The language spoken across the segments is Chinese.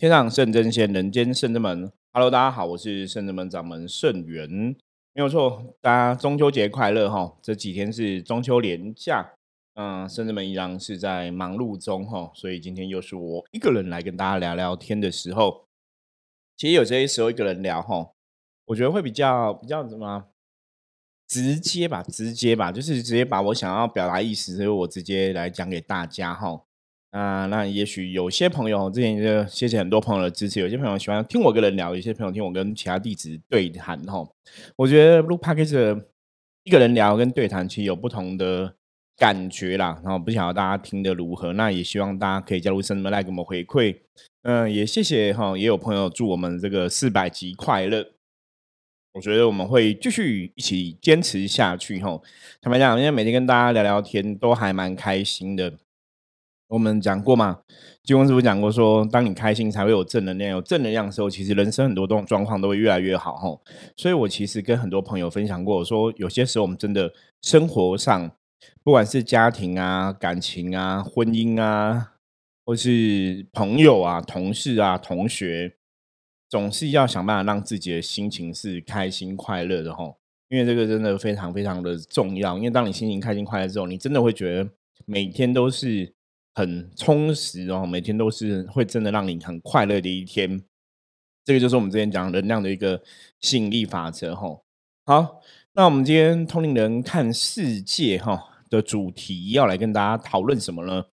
天上圣真仙，人间圣真门。Hello，大家好，我是圣真门掌门圣元，没有错，大家中秋节快乐哈！这几天是中秋连假，嗯，圣真门依然是在忙碌中哈，所以今天又是我一个人来跟大家聊聊天的时候。其实有些时候一个人聊哈，我觉得会比较比较什么直接吧，直接吧，就是直接把我想要表达意思，所以我直接来讲给大家哈。啊，那也许有些朋友之前就谢谢很多朋友的支持，有些朋友喜欢听我跟人聊，有些朋友听我跟其他弟子对谈哈。我觉得录 p a c k a g e 一个人聊跟对谈其实有不同的感觉啦。然后不晓得大家听的如何，那也希望大家可以加入什么来给我们回馈。嗯，也谢谢哈，也有朋友祝我们这个四百集快乐。我觉得我们会继续一起坚持下去哈。坦白讲，因为每天跟大家聊聊天都还蛮开心的。我们讲过嘛？金光师傅讲过说，当你开心才会有正能量，有正能量的时候，其实人生很多状状况都会越来越好吼。所以我其实跟很多朋友分享过，我说有些时候我们真的生活上，不管是家庭啊、感情啊、婚姻啊，或是朋友啊、同事啊、同学，总是要想办法让自己的心情是开心快乐的吼。因为这个真的非常非常的重要。因为当你心情开心快乐之后，你真的会觉得每天都是。很充实哦，每天都是会真的让你很快乐的一天。这个就是我们之前讲能量的一个吸引力法则哈。好，那我们今天通灵人看世界哈的主题要来跟大家讨论什么呢？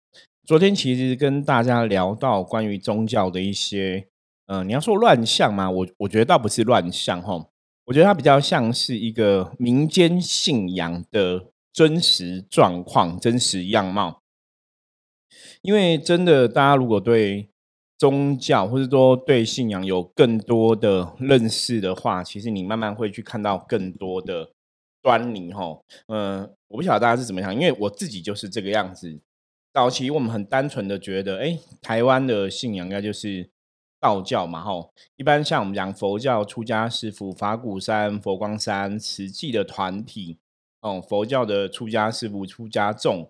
昨天其实跟大家聊到关于宗教的一些，嗯，你要说乱象吗？我我觉得倒不是乱象哈，我觉得它比较像是一个民间信仰的真实状况、真实样貌。因为真的，大家如果对宗教或者说对信仰有更多的认识的话，其实你慢慢会去看到更多的端倪哈。嗯，我不晓得大家是怎么想，因为我自己就是这个样子。早期我们很单纯的觉得，哎，台湾的信仰应该就是道教嘛，哈。一般像我们讲佛教出家师傅法鼓山、佛光山、慈济的团体，哦，佛教的出家师傅、出家众。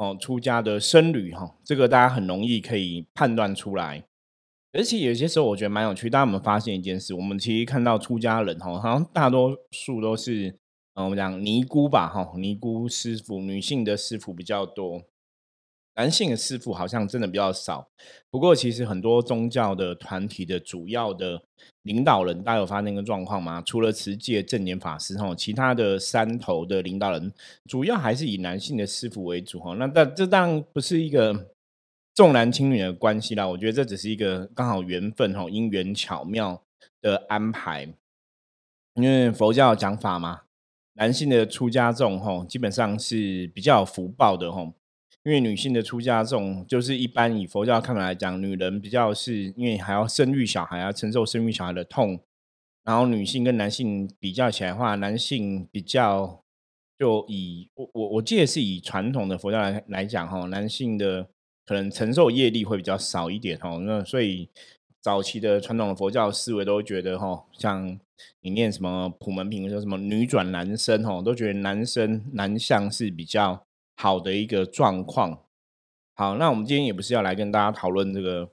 哦，出家的僧侣哈，这个大家很容易可以判断出来。而且有些时候我觉得蛮有趣，大家有没有发现一件事？我们其实看到出家人哈，好像大多数都是，嗯，我们讲尼姑吧，哈，尼姑师傅，女性的师傅比较多。男性的师傅好像真的比较少，不过其实很多宗教的团体的主要的领导人，大家有发现一个状况吗？除了持戒正念法师吼，其他的山头的领导人，主要还是以男性的师傅为主哈。那但这当然不是一个重男轻女的关系啦，我觉得这只是一个刚好缘分哈，因缘巧妙的安排。因为佛教讲法嘛，男性的出家众吼，基本上是比较有福报的吼。因为女性的出家众，就是一般以佛教看来讲，女人比较是因为还要生育小孩，要承受生育小孩的痛。然后女性跟男性比较起来的话，男性比较就以我我我记得是以传统的佛教来来讲哈，男性的可能承受业力会比较少一点哈。那所以早期的传统的佛教思维都觉得哈，像你念什么普门品说什么女转男生哈，都觉得男生男相是比较。好的一个状况。好，那我们今天也不是要来跟大家讨论这个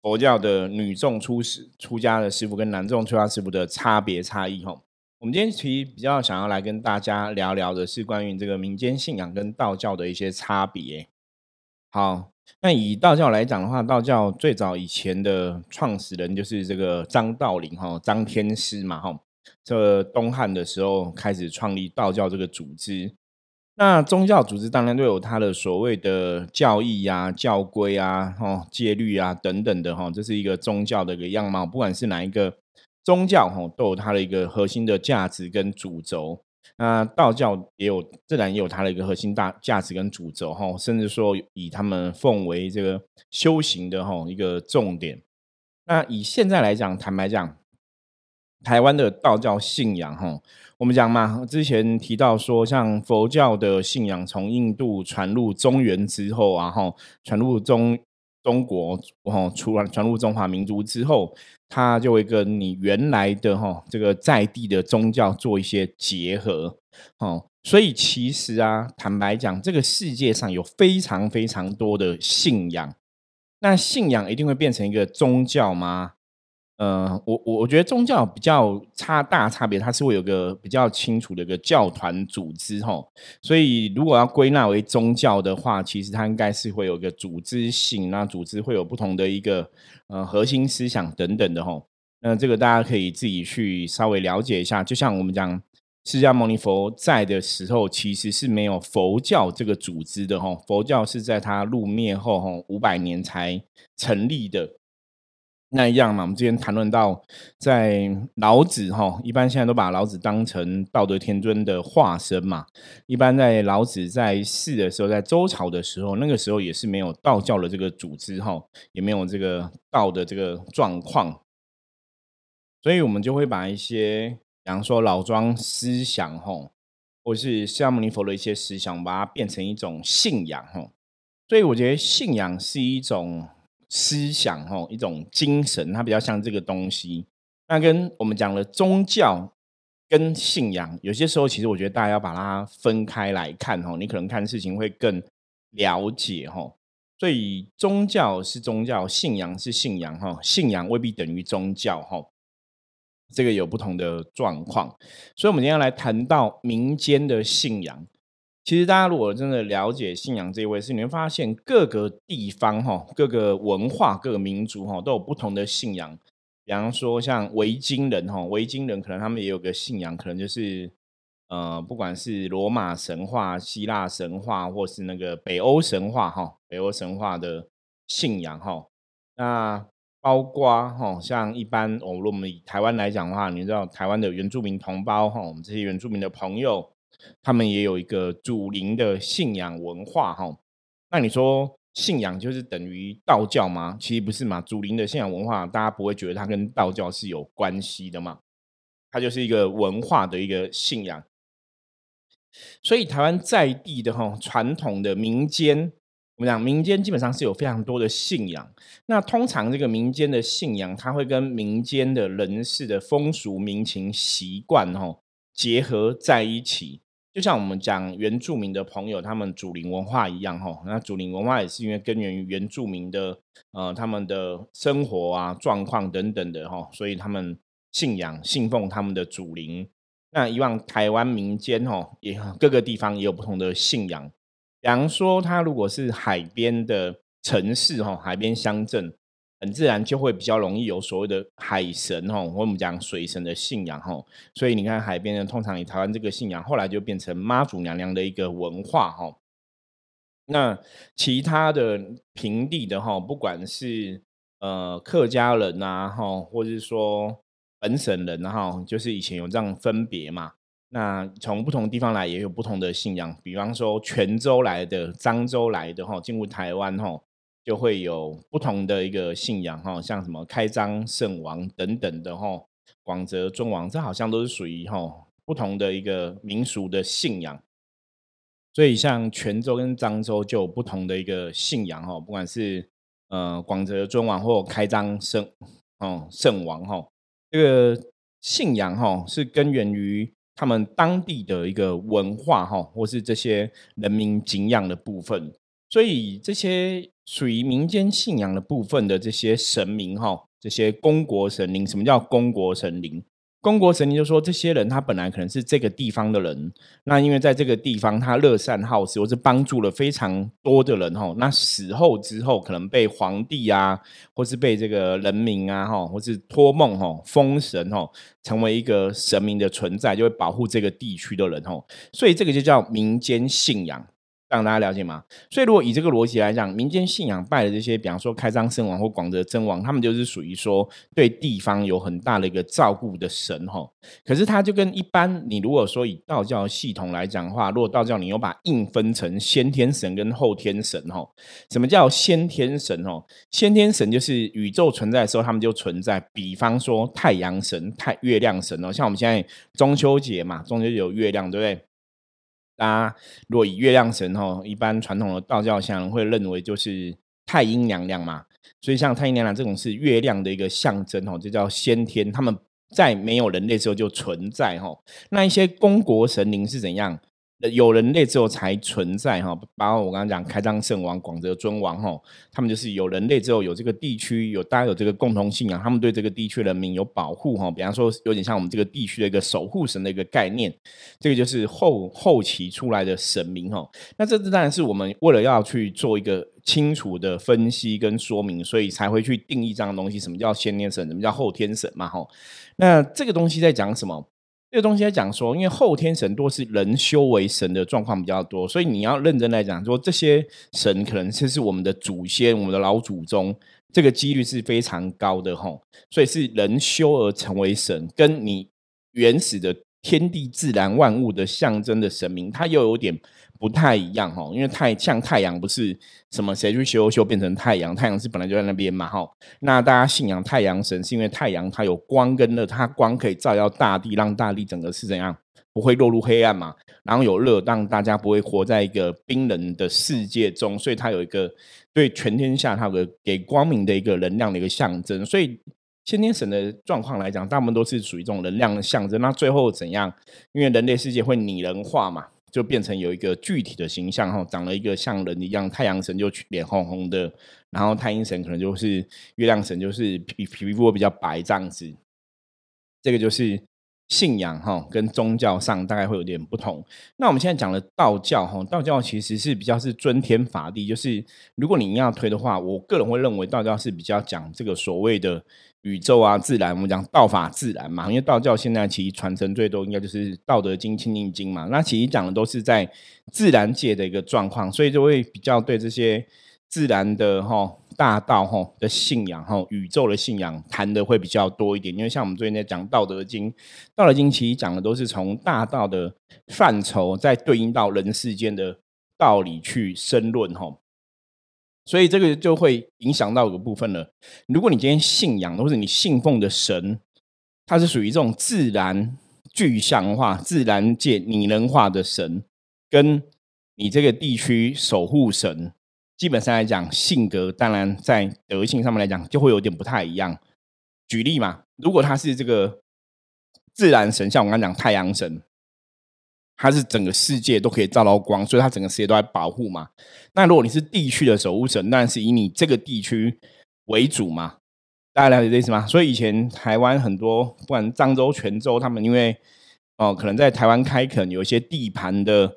佛教的女众出师出家的师傅跟男众出家师傅的差别差异哈。我们今天其实比较想要来跟大家聊聊的是关于这个民间信仰跟道教的一些差别。好，那以道教来讲的话，道教最早以前的创始人就是这个张道陵哈，张天师嘛哈。这东汉的时候开始创立道教这个组织。那宗教组织当然都有它的所谓的教义呀、教规啊、哈戒律啊等等的哈，这是一个宗教的一个样貌。不管是哪一个宗教哈，都有它的一个核心的价值跟主轴。那道教也有，自然也有它的一个核心大价值跟主轴哈，甚至说以他们奉为这个修行的哈一个重点。那以现在来讲，坦白讲，台湾的道教信仰哈。我们讲嘛，之前提到说，像佛教的信仰从印度传入中原之后啊，哈，传入中中国，哈，传完传入中华民族之后，它就会跟你原来的哈这个在地的宗教做一些结合，哦，所以其实啊，坦白讲，这个世界上有非常非常多的信仰，那信仰一定会变成一个宗教吗？呃，我我我觉得宗教比较差大差别，它是会有个比较清楚的一个教团组织吼，所以如果要归纳为宗教的话，其实它应该是会有个组织性，那组织会有不同的一个呃核心思想等等的吼。那这个大家可以自己去稍微了解一下。就像我们讲释迦牟尼佛在的时候，其实是没有佛教这个组织的吼，佛教是在他入灭后吼五百年才成立的。那一样嘛，我们之前谈论到，在老子哈，一般现在都把老子当成道德天尊的化身嘛。一般在老子在世的时候，在周朝的时候，那个时候也是没有道教的这个组织哈，也没有这个道的这个状况，所以我们就会把一些，比方说老庄思想哈，或是释迦牟尼佛的一些思想，把它变成一种信仰哈。所以我觉得信仰是一种。思想哈，一种精神，它比较像这个东西。那跟我们讲了宗教跟信仰，有些时候其实我觉得大家要把它分开来看哈，你可能看事情会更了解哈。所以宗教是宗教，信仰是信仰哈，信仰未必等于宗教哈，这个有不同的状况。所以，我们今天来谈到民间的信仰。其实大家如果真的了解信仰这一回事，你会发现各个地方哈、各个文化、各个民族哈都有不同的信仰。比方说像维京人哈，维京人可能他们也有个信仰，可能就是呃，不管是罗马神话、希腊神话，或是那个北欧神话哈，北欧神话的信仰哈。那包括哈，像一般哦，如果我们以台湾来讲的话，你知道台湾的原住民同胞哈，我们这些原住民的朋友。他们也有一个祖灵的信仰文化，哈。那你说信仰就是等于道教吗？其实不是嘛。祖灵的信仰文化，大家不会觉得它跟道教是有关系的嘛？它就是一个文化的一个信仰。所以台湾在地的哈传统的民间，我们讲民间基本上是有非常多的信仰。那通常这个民间的信仰，它会跟民间的人士的风俗民情习惯，哈结合在一起。就像我们讲原住民的朋友，他们祖灵文化一样，哈，那祖灵文化也是因为根源于原住民的呃他们的生活啊状况等等的，哈，所以他们信仰信奉他们的祖灵。那以往台湾民间，哈，也各个地方也有不同的信仰。比方说，它如果是海边的城市，哈，海边乡镇。很自然就会比较容易有所谓的海神吼，我们讲水神的信仰吼，所以你看海边呢，通常以台湾这个信仰，后来就变成妈祖娘娘的一个文化吼。那其他的平地的哈，不管是呃客家人呐哈，或者是说本省人哈，就是以前有这样分别嘛。那从不同地方来也有不同的信仰，比方说泉州来的、漳州来的哈，进入台湾哈。就会有不同的一个信仰哈，像什么开漳圣王等等的哈，广泽尊王，这好像都是属于哈不同的一个民俗的信仰。所以像泉州跟漳州就有不同的一个信仰哈，不管是呃广泽尊王或开漳圣哦圣王哈，这个信仰哈是根源于他们当地的一个文化哈，或是这些人民敬仰的部分。所以这些属于民间信仰的部分的这些神明哈，这些公国神灵，什么叫公国神灵？公国神灵就说这些人他本来可能是这个地方的人，那因为在这个地方他乐善好施，或是帮助了非常多的人哈，那死后之后可能被皇帝啊，或是被这个人民啊哈，或是托梦哈封神哈，成为一个神明的存在，就会保护这个地区的人哈，所以这个就叫民间信仰。让大家了解吗？所以如果以这个逻辑来讲，民间信仰拜的这些，比方说开漳圣王或广德真王，他们就是属于说对地方有很大的一个照顾的神哈。可是他就跟一般你如果说以道教系统来讲的话，如果道教你有把硬分成先天神跟后天神哈。什么叫先天神哦？先天神就是宇宙存在的时候他们就存在，比方说太阳神、太月亮神哦。像我们现在中秋节嘛，中秋节有月亮，对不对？大家若以月亮神哦，一般传统的道教像会认为就是太阴娘娘嘛，所以像太阴娘娘这种是月亮的一个象征哦，就叫先天，他们在没有人类时候就存在哦。那一些公国神灵是怎样？有人类之后才存在哈，包括我刚刚讲开张圣王、广泽尊王哈，他们就是有人类之后有这个地区有大家有这个共同信仰，他们对这个地区人民有保护哈，比方说有点像我们这个地区的一个守护神的一个概念，这个就是后后期出来的神明哈。那这当然是我们为了要去做一个清楚的分析跟说明，所以才会去定义这样的东西，什么叫先天神，什么叫后天神嘛哈。那这个东西在讲什么？这个东西在讲说，因为后天神多是人修为神的状况比较多，所以你要认真来讲，说这些神可能就是我们的祖先、我们的老祖宗，这个几率是非常高的吼。所以是人修而成为神，跟你原始的天地自然万物的象征的神明，它又有点。不太一样哈，因为太像太阳不是什么谁去修修变成太阳，太阳是本来就在那边嘛哈。那大家信仰太阳神，是因为太阳它有光跟热，它光可以照耀大地，让大地整个是怎样不会落入黑暗嘛。然后有热，让大家不会活在一个冰冷的世界中，所以它有一个对全天下它有个给光明的一个能量的一个象征。所以先天神的状况来讲，大部分都是属于这种能量的象征。那最后怎样？因为人类世界会拟人化嘛。就变成有一个具体的形象哈，长了一个像人一样，太阳神就脸红红的，然后太阴神可能就是月亮神，就是皮皮肤比较白这样子。这个就是信仰哈，跟宗教上大概会有点不同。那我们现在讲的道教哈，道教其实是比较是尊天法地，就是如果你要推的话，我个人会认为道教是比较讲这个所谓的。宇宙啊，自然，我们讲道法自然嘛，因为道教现在其实传承最多应该就是《道德经》《清净经》嘛，那其实讲的都是在自然界的一个状况，所以就会比较对这些自然的哈大道哈的信仰哈宇宙的信仰谈的会比较多一点，因为像我们最近在讲《道德经》，《道德经》其实讲的都是从大道的范畴，在对应到人世间的道理去申论哈。所以这个就会影响到一个部分了。如果你今天信仰或者你信奉的神，它是属于这种自然具象化、自然界拟人化的神，跟你这个地区守护神，基本上来讲，性格当然在德性上面来讲就会有点不太一样。举例嘛，如果他是这个自然神，像我刚刚讲太阳神。它是整个世界都可以照到光，所以它整个世界都在保护嘛。那如果你是地区的守护神，那是以你这个地区为主嘛。大家了解这意思吗？所以以前台湾很多，不管漳州、泉州，他们因为哦，可能在台湾开垦，有一些地盘的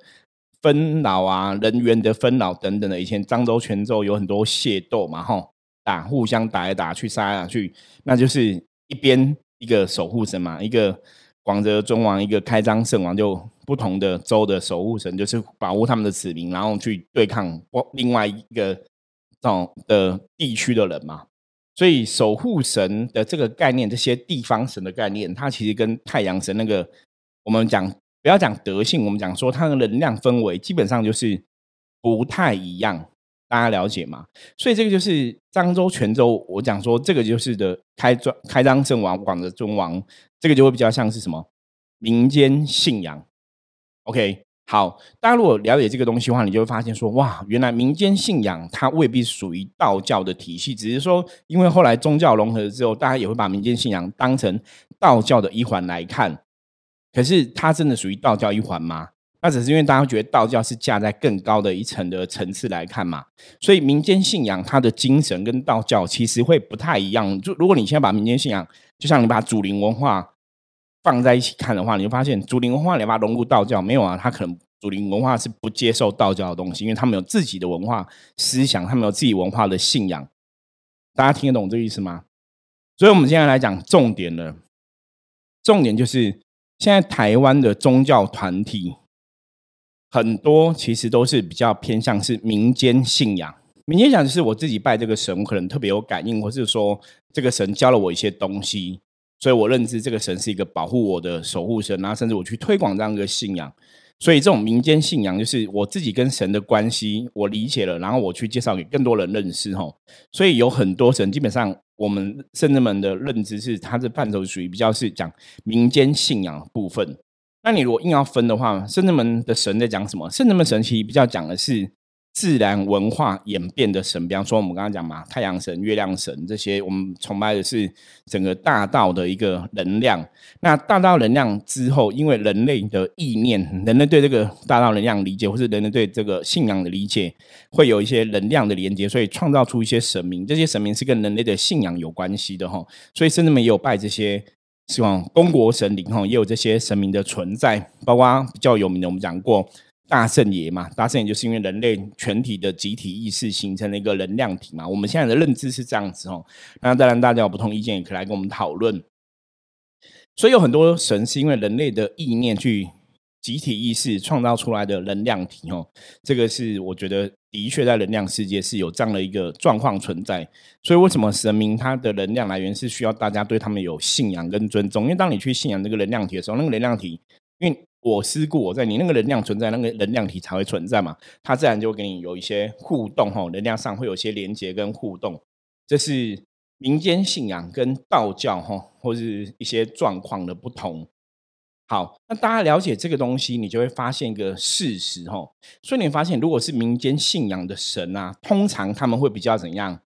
分老啊、人员的分老等等的。以前漳州、泉州有很多械斗嘛，吼，打互相打来打去、杀来打去，那就是一边一个守护神嘛，一个广泽尊王，一个开张圣王就。不同的州的守护神就是保护他们的子民，然后去对抗另外一个这种的地区的人嘛。所以守护神的这个概念，这些地方神的概念，它其实跟太阳神那个我们讲不要讲德性，我们讲说它的能量氛围，基本上就是不太一样。大家了解吗？所以这个就是漳州、泉州，我讲说这个就是的开庄开张圣王、广的尊王，这个就会比较像是什么民间信仰。OK，好，大家如果了解这个东西的话，你就会发现说，哇，原来民间信仰它未必属于道教的体系，只是说，因为后来宗教融合之后，大家也会把民间信仰当成道教的一环来看。可是，它真的属于道教一环吗？那只是因为大家觉得道教是架在更高的一层的层次来看嘛。所以，民间信仰它的精神跟道教其实会不太一样。就如果你现在把民间信仰，就像你把祖灵文化。放在一起看的话，你就发现祖灵文化你把融入道教没有啊？他可能祖灵文化是不接受道教的东西，因为他们有自己的文化思想，他们有自己文化的信仰。大家听得懂这个意思吗？所以，我们现在来讲重点了。重点就是现在台湾的宗教团体很多，其实都是比较偏向是民间信仰。民间讲就是我自己拜这个神，可能特别有感应，或是说这个神教了我一些东西。所以我认知这个神是一个保护我的守护神，然后甚至我去推广这样一个信仰。所以这种民间信仰就是我自己跟神的关系，我理解了，然后我去介绍给更多人认识吼。所以有很多神，基本上我们圣人们的认知是，它的范畴属于比较是讲民间信仰部分。那你如果硬要分的话，圣人们的神在讲什么？圣人们神其实比较讲的是自然文化演变的神，比方说我们刚刚讲嘛，太阳神、月亮神这些，我们崇拜的是整个大道的一个能量。那大道能量之后，因为人类的意念，人类对这个大道能量理解，或是人类对这个信仰的理解，会有一些能量的连接，所以创造出一些神明。这些神明是跟人类的信仰有关系的哈，所以甚至们也有拜这些。希望公国神灵哈，也有这些神明的存在，包括比较有名的，我们讲过大圣爷嘛。大圣爷就是因为人类全体的集体意识形成了一个能量体嘛。我们现在的认知是这样子哦。那当然，大家有不同意见，也可以来跟我们讨论。所以有很多神是因为人类的意念去。集体意识创造出来的能量体，哦，这个是我觉得的确在能量世界是有这样的一个状况存在。所以为什么神明它的能量来源是需要大家对他们有信仰跟尊重？因为当你去信仰这个能量体的时候，那个能量体，因为我思故我在，你那个能量存在，那个能量体才会存在嘛，它自然就会跟你有一些互动，哈，能量上会有一些连接跟互动。这是民间信仰跟道教，哈，或是一些状况的不同。好，那大家了解这个东西，你就会发现一个事实哈。所以你发现，如果是民间信仰的神啊，通常他们会比较怎样？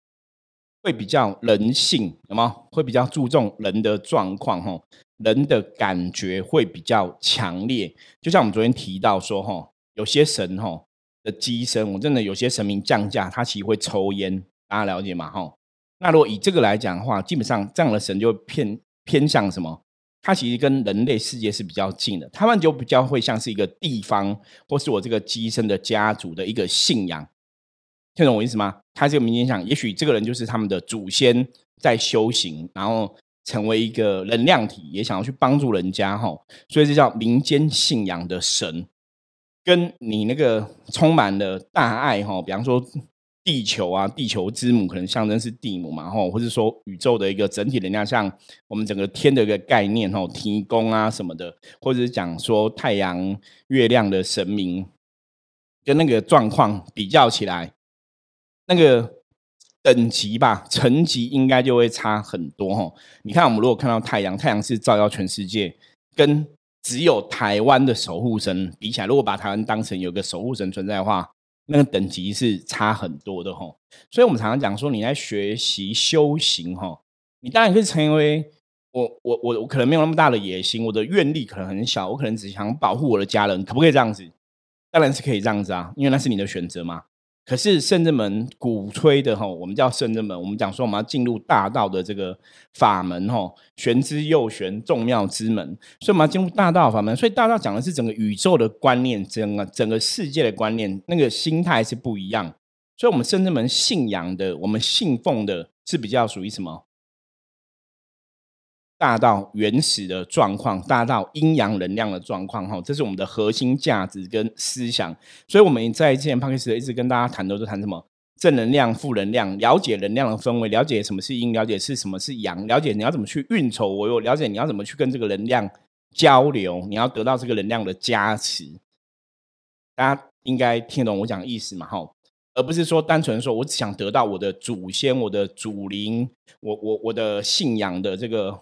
会比较人性，有吗？会比较注重人的状况哈，人的感觉会比较强烈。就像我们昨天提到说哈，有些神哈的机身，我真的有些神明降价，他其实会抽烟，大家了解吗？哈，那如果以这个来讲的话，基本上这样的神就偏偏向什么？它其实跟人类世界是比较近的，他们就比较会像是一个地方，或是我这个机身的家族的一个信仰，听懂我意思吗？他这个民间想，也许这个人就是他们的祖先在修行，然后成为一个能量体，也想要去帮助人家哈，所以这叫民间信仰的神，跟你那个充满了大爱哈，比方说。地球啊，地球之母可能象征是地母嘛，吼，或者说宇宙的一个整体能量，像我们整个天的一个概念，吼，提供啊什么的，或者是讲说太阳、月亮的神明，跟那个状况比较起来，那个等级吧，层级应该就会差很多，吼。你看，我们如果看到太阳，太阳是照耀全世界，跟只有台湾的守护神比起来，如果把台湾当成有个守护神存在的话。那个等级是差很多的哈，所以我们常常讲说，你在学习修行哈，你当然可以成为我我我我可能没有那么大的野心，我的愿力可能很小，我可能只想保护我的家人，可不可以这样子？当然是可以这样子啊，因为那是你的选择嘛。可是圣人门鼓吹的哈，我们叫圣人门，我们讲说我们要进入大道的这个法门哈，玄之又玄，众妙之门，所以我们要进入大道法门。所以大道讲的是整个宇宙的观念，整个整个世界的观念，那个心态是不一样。所以，我们圣人门信仰的，我们信奉的是比较属于什么？大到原始的状况，大到阴阳能量的状况，哈，这是我们的核心价值跟思想。所以我们在之前 p o d c a 一直跟大家谈，都是谈什么正能量、负能量，了解能量的氛围，了解什么是阴，了解是什么是阳，了解你要怎么去运筹我又了解你要怎么去跟这个能量交流，你要得到这个能量的加持。大家应该听懂我讲的意思嘛？哈，而不是说单纯说我只想得到我的祖先、我的祖灵、我我我的信仰的这个。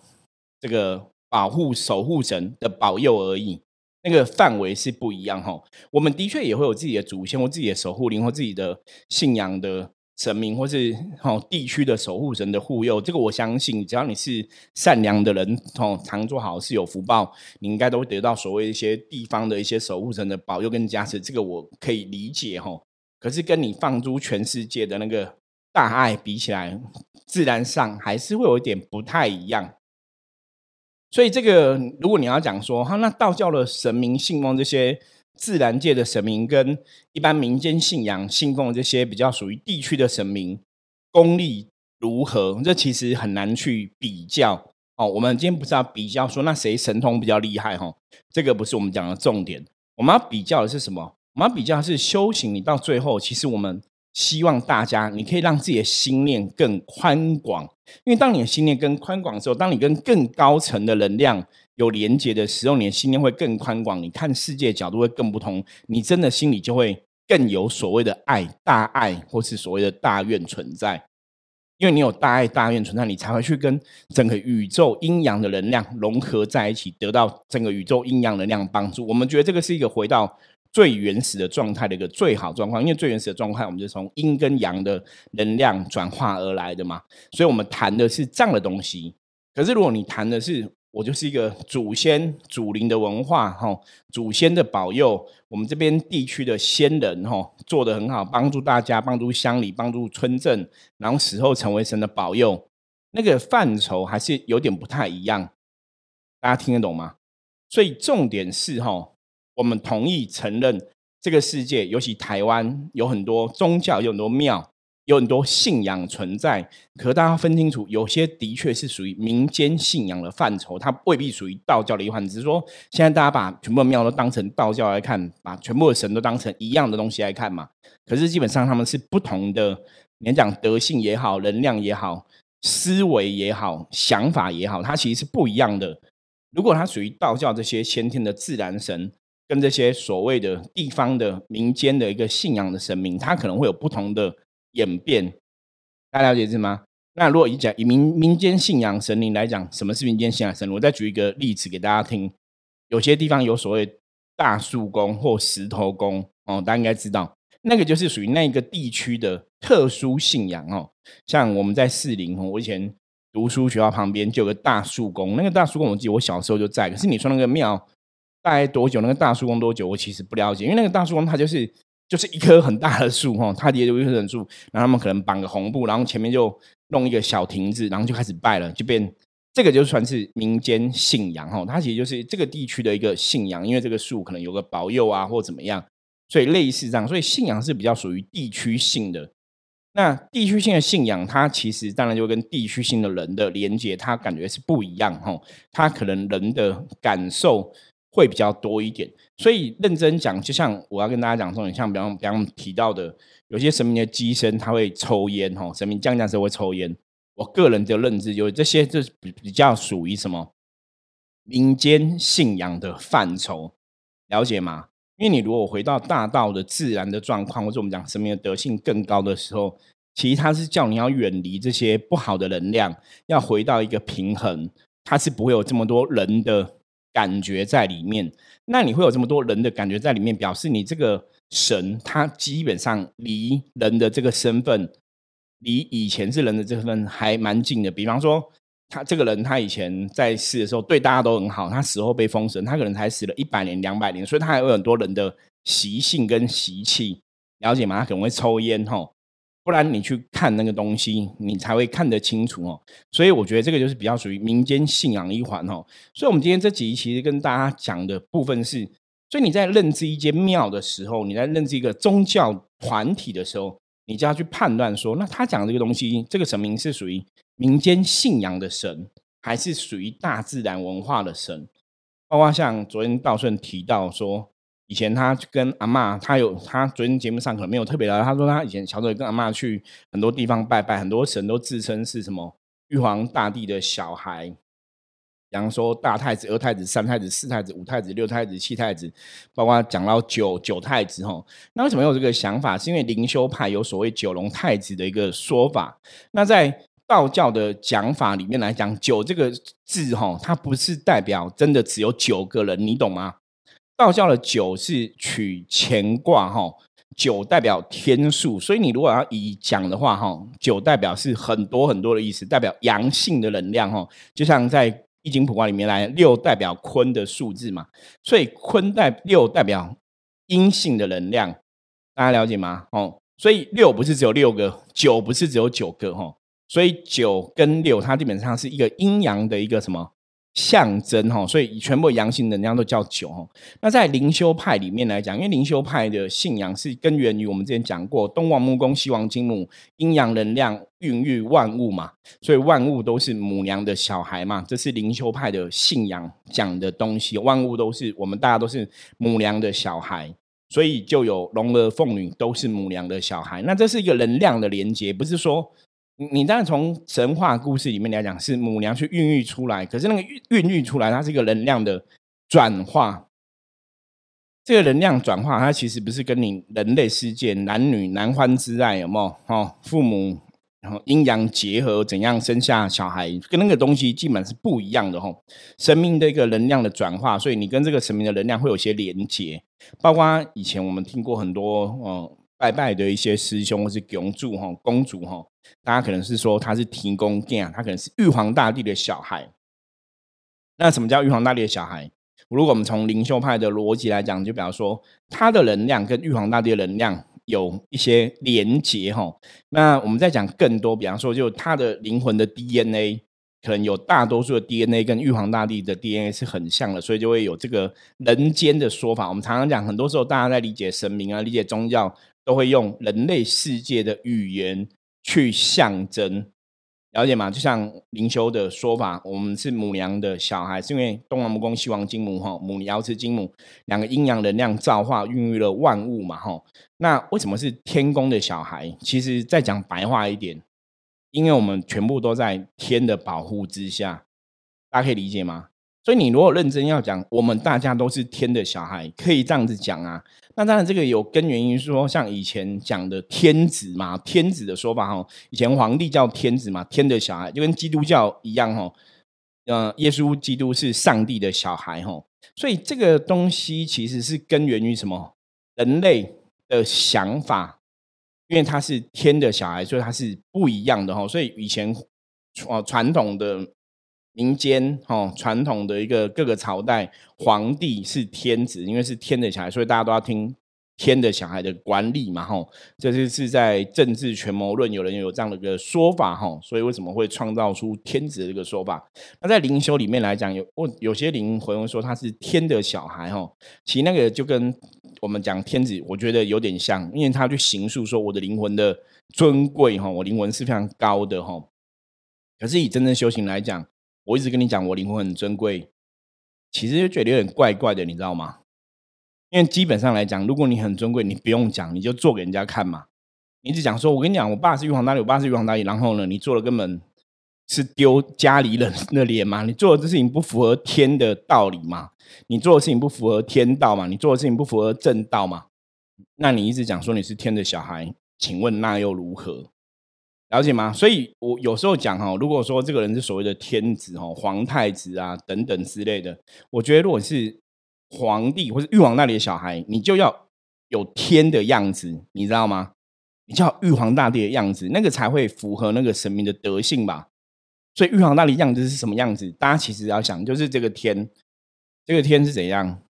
这个保护守护神的保佑而已，那个范围是不一样哈。我们的确也会有自己的祖先或自己的守护灵或自己的信仰的神明，或是哈地区的守护神的护佑。这个我相信，只要你是善良的人，哦，常做好事有福报，你应该都会得到所谓一些地方的一些守护神的保佑跟加持。这个我可以理解哈。可是跟你放诸全世界的那个大爱比起来，自然上还是会有一点不太一样。所以，这个如果你要讲说，哈，那道教的神明信奉这些自然界的神明，跟一般民间信仰信奉这些比较属于地区的神明，功力如何？这其实很难去比较。哦，我们今天不是要比较说，那谁神通比较厉害？哈，这个不是我们讲的重点。我们要比较的是什么？我们要比较的是修行。你到最后，其实我们。希望大家，你可以让自己的心念更宽广，因为当你的心念更宽广的时候，当你跟更高层的能量有连接的时候，你的心念会更宽广，你看世界角度会更不同，你真的心里就会更有所谓的爱、大爱，或是所谓的大愿存在。因为你有大爱、大愿存在，你才会去跟整个宇宙阴阳的能量融合在一起，得到整个宇宙阴阳能量帮助。我们觉得这个是一个回到。最原始的状态的一个最好状况，因为最原始的状态，我们就从阴跟阳的能量转化而来的嘛，所以我们谈的是这样的东西。可是如果你谈的是我就是一个祖先祖灵的文化，哈，祖先的保佑，我们这边地区的先人，哈，做的很好，帮助大家，帮助乡里，帮助村镇，然后死后成为神的保佑，那个范畴还是有点不太一样，大家听得懂吗？所以重点是，哈。我们同意承认，这个世界，尤其台湾，有很多宗教，有很多庙，有很多信仰存在。可大家分清楚，有些的确是属于民间信仰的范畴，它未必属于道教的一环。只是说，现在大家把全部的庙都当成道教来看，把全部的神都当成一样的东西来看嘛。可是基本上他们是不同的，你讲德性也好，能量也好，思维也好，想法也好，它其实是不一样的。如果它属于道教这些先天的自然神。跟这些所谓的地方的民间的一个信仰的神明，它可能会有不同的演变，大家了解是吗？那如果以讲以民民间信仰神灵来讲，什么是民间信仰神灵？我再举一个例子给大家听。有些地方有所谓大树公或石头公哦，大家应该知道，那个就是属于那个地区的特殊信仰哦。像我们在士林，我以前读书学校旁边就有个大树公，那个大树公我记得我小时候就在，可是你说那个庙。大概多久？那个大树公多久？我其实不了解，因为那个大树公它就是就是一棵很大的树哈，它底下有一棵树，然后他们可能绑个红布，然后前面就弄一个小亭子，然后就开始拜了，就变这个就算是民间信仰哈，它其实就是这个地区的一个信仰，因为这个树可能有个保佑啊或怎么样，所以类似这样，所以信仰是比较属于地区性的。那地区性的信仰，它其实当然就跟地区性的人的连接，它感觉是不一样哈，它可能人的感受。会比较多一点，所以认真讲，就像我要跟大家讲说，你像比方比方提到的，有些神明的机身他会抽烟哦，神明降降时会抽烟。我个人的认知，有这些就比比较属于什么民间信仰的范畴，了解吗？因为你如果回到大道的自然的状况，或者我们讲神明的德性更高的时候，其实他是叫你要远离这些不好的能量，要回到一个平衡，它是不会有这么多人的。感觉在里面，那你会有这么多人的感觉在里面，表示你这个神，他基本上离人的这个身份，离以前是人的这份还蛮近的。比方说，他这个人，他以前在世的时候对大家都很好，他死后被封神，他可能才死了一百年、两百年，所以他还有很多人的习性跟习气，了解吗？他可能会抽烟，吼。不然你去看那个东西，你才会看得清楚哦。所以我觉得这个就是比较属于民间信仰一环哦。所以，我们今天这集其实跟大家讲的部分是：所以你在认知一间庙的时候，你在认知一个宗教团体的时候，你就要去判断说，那他讲这个东西，这个神明是属于民间信仰的神，还是属于大自然文化的神？包括像昨天道顺提到说。以前他跟阿妈，他有他昨天节目上可能没有特别聊。他说他以前小时候跟阿妈去很多地方拜拜，很多神都自称是什么玉皇大帝的小孩，比方说大太子、二太子、三太子、四太子、五太子、六太子、七太子，包括讲到九九太子吼。那为什么有这个想法？是因为灵修派有所谓九龙太子的一个说法。那在道教的讲法里面来讲，九这个字吼，它不是代表真的只有九个人，你懂吗？道教的九是取乾卦哈，九代表天数，所以你如果要以讲的话哈，九代表是很多很多的意思，代表阳性的能量哈，就像在易经卜卦里面来，六代表坤的数字嘛，所以坤代六代表阴性的能量，大家了解吗？哦，所以六不是只有六个，九不是只有九个哈，所以九跟六它基本上是一个阴阳的一个什么？象征哈，所以全部阳性能量都叫九哈。那在灵修派里面来讲，因为灵修派的信仰是根源于我们之前讲过东王木公西王金母，阴阳能量孕育万物嘛，所以万物都是母娘的小孩嘛，这是灵修派的信仰讲的东西。万物都是我们大家都是母娘的小孩，所以就有龙儿凤女都是母娘的小孩。那这是一个能量的连接，不是说。你当然从神话故事里面来讲，是母娘去孕育出来，可是那个孕育出来，它是一个能量的转化。这个能量转化，它其实不是跟你人类世界男女男欢之爱有没有？哦，父母然后阴阳结合，怎样生下小孩，跟那个东西基本是不一样的吼。神明的一个能量的转化，所以你跟这个神明的能量会有些连接。包括以前我们听过很多嗯拜拜的一些师兄或是公主哈公主哈，大家可能是说他是提供殿，他可能是玉皇大帝的小孩。那什么叫玉皇大帝的小孩？如果我们从灵修派的逻辑来讲，就比方说他的能量跟玉皇大帝的能量。有一些连结哈，那我们再讲更多，比方说，就他的灵魂的 DNA，可能有大多数的 DNA 跟玉皇大帝的 DNA 是很像的，所以就会有这个人间的说法。我们常常讲，很多时候大家在理解神明啊、理解宗教，都会用人类世界的语言去象征。了解吗？就像灵修的说法，我们是母娘的小孩，是因为东王母宫、西王金母哈，母瑶池金母两个阴阳能量造化，孕育了万物嘛哈。那为什么是天宫的小孩？其实再讲白话一点，因为我们全部都在天的保护之下，大家可以理解吗？所以你如果认真要讲，我们大家都是天的小孩，可以这样子讲啊。那当然，这个有根源于说，像以前讲的天子嘛，天子的说法哈，以前皇帝叫天子嘛，天的小孩就跟基督教一样哈，嗯，耶稣基督是上帝的小孩哈，所以这个东西其实是根源于什么？人类的想法，因为他是天的小孩，所以他是不一样的哈，所以以前传传统的。民间哈传统的一个各个朝代，皇帝是天子，因为是天的小孩，所以大家都要听天的小孩的管理嘛哈。这就是在政治权谋论，有人有这样的一个说法哈。所以为什么会创造出天子的这个说法？那在灵修里面来讲，有我有些灵魂说他是天的小孩哈。其实那个就跟我们讲天子，我觉得有点像，因为他去形塑说我的灵魂的尊贵哈，我灵魂是非常高的哈。可是以真正修行来讲，我一直跟你讲，我灵魂很珍贵，其实就觉得有点怪怪的，你知道吗？因为基本上来讲，如果你很尊贵，你不用讲，你就做给人家看嘛。你一直讲说，我跟你讲，我爸是玉皇大帝，我爸是玉皇大帝，然后呢，你做的根本是丢家里人的脸嘛？你做的这事情不符合天的道理嘛？你做的事情不符合天道嘛？你做的事情不符合正道嘛？那你一直讲说你是天的小孩，请问那又如何？了解吗？所以我有时候讲哈，如果说这个人是所谓的天子哈、皇太子啊等等之类的，我觉得如果是皇帝或者玉皇那里的小孩，你就要有天的样子，你知道吗？你叫玉皇大帝的样子，那个才会符合那个神明的德性吧。所以玉皇大帝样子是什么样子？大家其实要想，就是这个天，这个天是怎样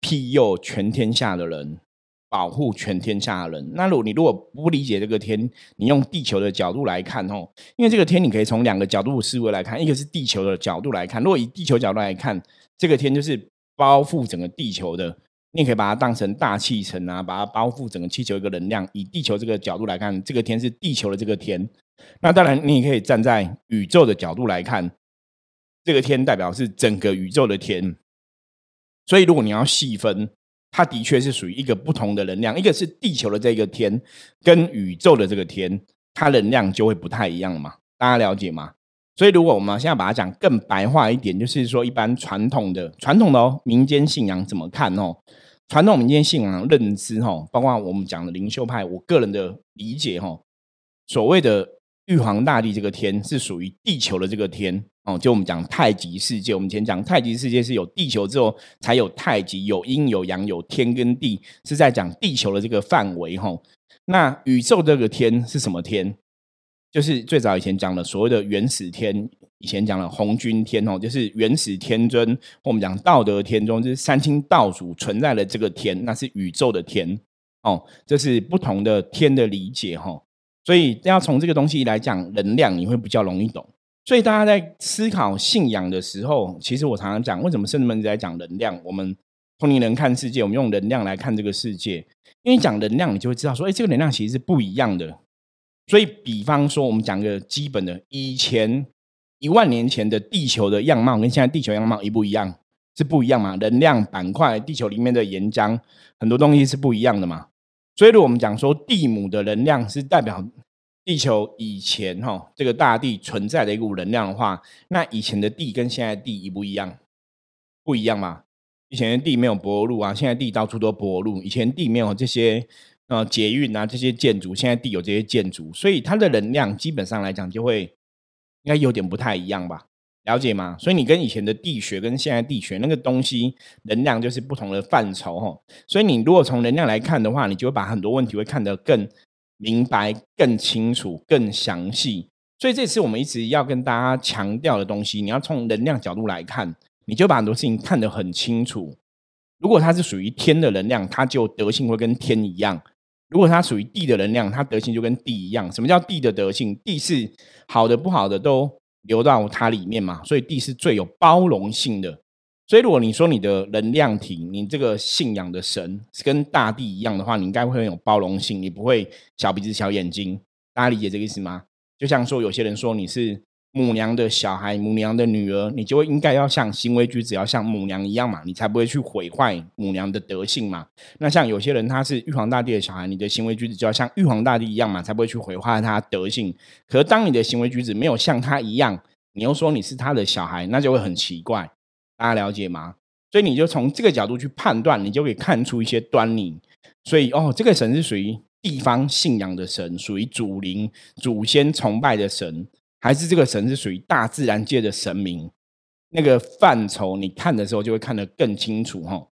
庇佑全天下的人。保护全天下的人。那如果你如果不理解这个天，你用地球的角度来看哦，因为这个天你可以从两个角度思维来看，一个是地球的角度来看。如果以地球角度来看，这个天就是包覆整个地球的，你也可以把它当成大气层啊，把它包覆整个气球一个能量。以地球这个角度来看，这个天是地球的这个天。那当然，你也可以站在宇宙的角度来看，这个天代表是整个宇宙的天。所以，如果你要细分。它的确是属于一个不同的能量，一个是地球的这个天，跟宇宙的这个天，它能量就会不太一样嘛。大家了解吗？所以如果我们现在把它讲更白话一点，就是说一般传统的传统的民间信仰怎么看哦？传统民间信仰认知哈，包括我们讲的灵修派，我个人的理解哈，所谓的玉皇大帝这个天是属于地球的这个天。哦，就我们讲太极世界，我们以前讲太极世界是有地球之后才有太极，有阴有阳，有天跟地，是在讲地球的这个范围。哈，那宇宙这个天是什么天？就是最早以前讲的所谓的原始天，以前讲的红军天哦，就是原始天尊，或我们讲道德天尊，就是三清道祖存在的这个天，那是宇宙的天。哦，这是不同的天的理解。哈，所以要从这个东西来讲能量，你会比较容易懂。所以大家在思考信仰的时候，其实我常常讲，为什么圣人们在讲能量？我们同龄人看世界，我们用能量来看这个世界。因为讲能量，你就会知道说，哎，这个能量其实是不一样的。所以，比方说，我们讲个基本的，以前一万年前的地球的样貌跟现在地球样貌一不一样？是不一样嘛？能量板块，地球里面的岩浆，很多东西是不一样的嘛。所以，如果我们讲说地母的能量是代表。地球以前哈，这个大地存在的一股能量的话，那以前的地跟现在地一不一样？不一样嘛？以前的地没有柏路啊，现在地到处都柏路。以前地没有这些呃捷运啊这些建筑，现在地有这些建筑，所以它的能量基本上来讲就会应该有点不太一样吧？了解吗？所以你跟以前的地学跟现在地学那个东西能量就是不同的范畴哈。所以你如果从能量来看的话，你就会把很多问题会看得更明白、更清楚、更详细。所以这次我们一直要跟大家强调的东西，你要从能量角度来看，你就把很多事情看得很清楚。如果它是属于天的能量，它就德性会跟天一样；如果它属于地的能量，它德性就跟地一样。什么叫地的德性？地是好的、不好的都。流到它里面嘛，所以地是最有包容性的。所以如果你说你的能量体，你这个信仰的神是跟大地一样的话，你应该会很有包容性，你不会小鼻子小眼睛。大家理解这个意思吗？就像说有些人说你是。母娘的小孩，母娘的女儿，你就会应该要像行为举止要像母娘一样嘛，你才不会去毁坏母娘的德性嘛。那像有些人他是玉皇大帝的小孩，你的行为举止就要像玉皇大帝一样嘛，才不会去毁坏他德性。可是当你的行为举止没有像他一样，你又说你是他的小孩，那就会很奇怪。大家了解吗？所以你就从这个角度去判断，你就可以看出一些端倪。所以哦，这个神是属于地方信仰的神，属于祖灵、祖先崇拜的神。还是这个神是属于大自然界的神明，那个范畴，你看的时候就会看得更清楚哈。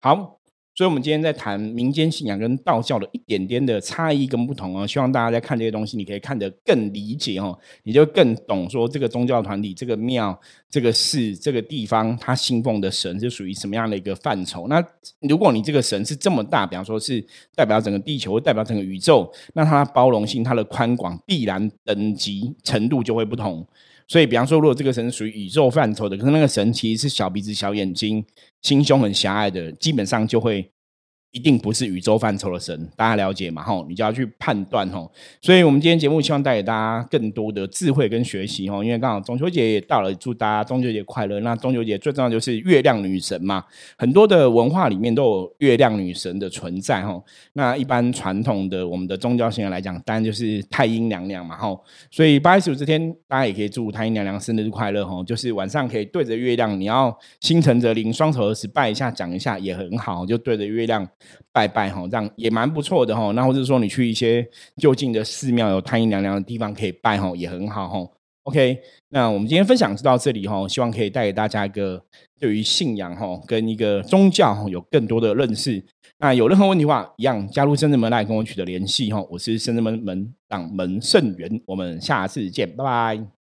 好。所以，我们今天在谈民间信仰跟道教的一点点的差异跟不同哦。希望大家在看这些东西，你可以看得更理解哦，你就更懂说这个宗教团体、这个庙、这个寺、这个地方，它信奉的神是属于什么样的一个范畴。那如果你这个神是这么大，比方说是代表整个地球，代表整个宇宙，那它包容性、它的宽广，必然等级程度就会不同。所以，比方说，如果这个神是属于宇宙范畴的，可是那个神其实是小鼻子、小眼睛、心胸很狭隘的，基本上就会。一定不是宇宙范畴的神，大家了解嘛？吼，你就要去判断吼。所以，我们今天节目希望带给大家更多的智慧跟学习吼。因为刚好中秋节也到了，祝大家中秋节快乐。那中秋节最重要就是月亮女神嘛，很多的文化里面都有月亮女神的存在吼。那一般传统的我们的宗教信仰来讲，当然就是太阴娘娘嘛吼。所以八月十五这天，大家也可以祝太阴娘娘生日快乐吼。就是晚上可以对着月亮，你要心诚则灵，双手合十拜一下，讲一下也很好，就对着月亮。拜拜哈，这样也蛮不错的哈。那或者说你去一些就近的寺庙，有太阴娘娘的地方可以拜哈，也很好哈。OK，那我们今天分享就到这里哈，希望可以带给大家一个对于信仰哈跟一个宗教有更多的认识。那有任何问题的话，一样加入深圳门来跟我取得联系哈。我是深圳门门掌门圣元，我们下次见，拜拜。